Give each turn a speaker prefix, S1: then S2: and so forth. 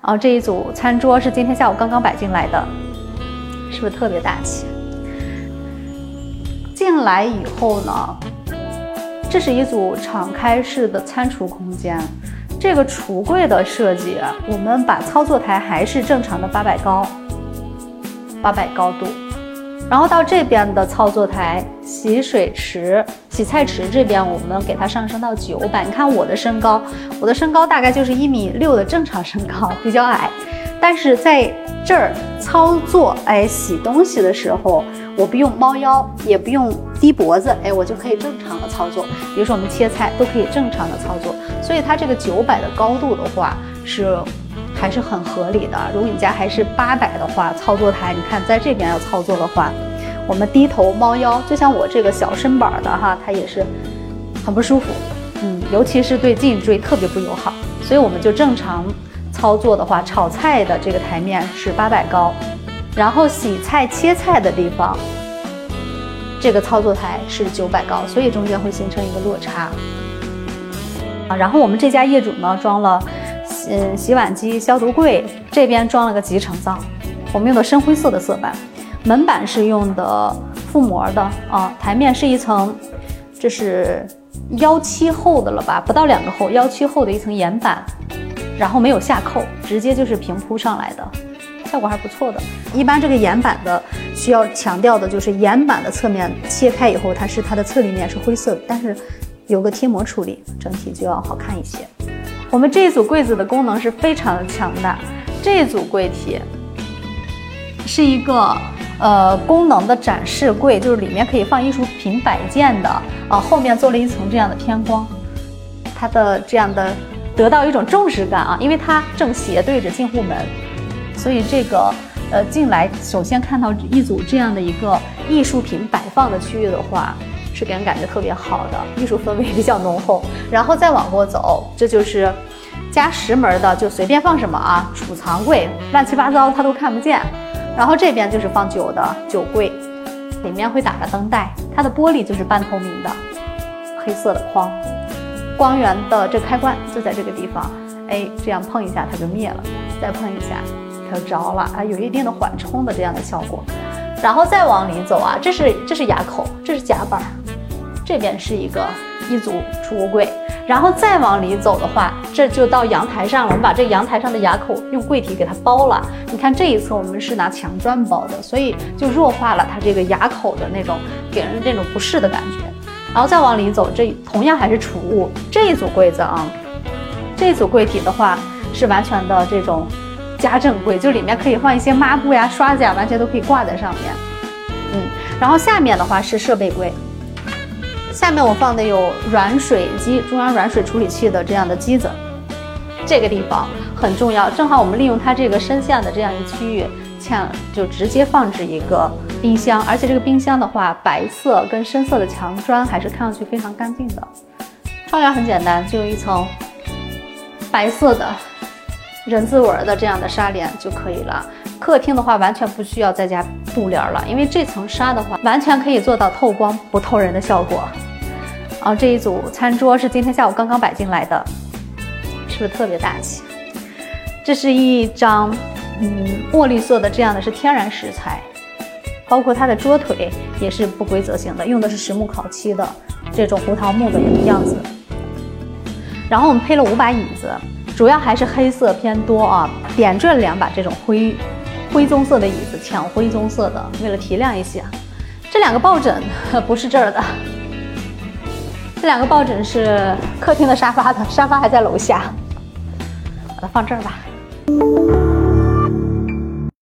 S1: 然后这一组餐桌是今天下午刚刚摆进来的，是不是特别大气？进来以后呢，这是一组敞开式的餐厨空间。这个橱柜的设计，我们把操作台还是正常的八百高，八百高度。然后到这边的操作台、洗水池、洗菜池这边，我们给它上升到九百。你看我的身高，我的身高大概就是一米六的正常身高，比较矮。但是在这儿操作，哎，洗东西的时候，我不用猫腰，也不用低脖子，哎，我就可以正常的操作。比如说我们切菜都可以正常的操作。所以它这个九百的高度的话是。还是很合理的。如果你家还是八百的话，操作台，你看在这边要操作的话，我们低头猫腰，就像我这个小身板的哈，它也是很不舒服。嗯，尤其是对颈椎特别不友好。所以我们就正常操作的话，炒菜的这个台面是八百高，然后洗菜切菜的地方，这个操作台是九百高，所以中间会形成一个落差。啊，然后我们这家业主呢装了。嗯，洗碗机、消毒柜这边装了个集成灶，我们用的深灰色的色板，门板是用的覆膜的啊，台面是一层，这是幺七厚的了吧，不到两个厚，幺七厚的一层岩板，然后没有下扣，直接就是平铺上来的，效果还不错的。一般这个岩板的需要强调的就是岩板的侧面切开以后，它是它的侧立面是灰色的，但是有个贴膜处理，整体就要好看一些。我们这一组柜子的功能是非常的强大。这组柜体是一个呃功能的展示柜，就是里面可以放艺术品摆件的啊。后面做了一层这样的偏光，它的这样的得到一种重视感啊，因为它正斜对着进户门，所以这个呃进来首先看到一组这样的一个艺术品摆放的区域的话。是给人感觉特别好的艺术氛围比较浓厚，然后再往过走，这就是加石门的，就随便放什么啊，储藏柜乱七八糟它都看不见。然后这边就是放酒的酒柜，里面会打个灯带，它的玻璃就是半透明的，黑色的框，光源的这开关就在这个地方，哎，这样碰一下它就灭了，再碰一下它就着了，啊，有一定的缓冲的这样的效果。然后再往里走啊，这是这是牙口，这是夹板。这边是一个一组储物柜，然后再往里走的话，这就到阳台上了。我们把这阳台上的牙口用柜体给它包了。你看这一侧我们是拿墙砖包的，所以就弱化了它这个牙口的那种给人那种不适的感觉。然后再往里走，这同样还是储物这一组柜子啊，这组柜体的话是完全的这种家政柜，就里面可以放一些抹布呀、刷子呀，完全都可以挂在上面。嗯，然后下面的话是设备柜。下面我放的有软水机、中央软水处理器的这样的机子，这个地方很重要，正好我们利用它这个深陷的这样一个区域，嵌就直接放置一个冰箱，而且这个冰箱的话，白色跟深色的墙砖还是看上去非常干净的。窗帘很简单，就一层白色的人字纹的这样的纱帘就可以了。客厅的话，完全不需要再加布帘了，因为这层纱的话，完全可以做到透光不透人的效果。啊，这一组餐桌是今天下午刚刚摆进来的，是不是特别大气？这是一张，嗯，墨绿色的这样的是天然石材，包括它的桌腿也是不规则型的，用的是实木烤漆的这种胡桃木的一个样子。然后我们配了五把椅子，主要还是黑色偏多啊，点缀了两把这种灰灰棕色的椅子，浅灰棕色的，为了提亮一些。这两个抱枕 不是这儿的。这两个抱枕是客厅的沙发的，沙发还在楼下，把它放这儿吧。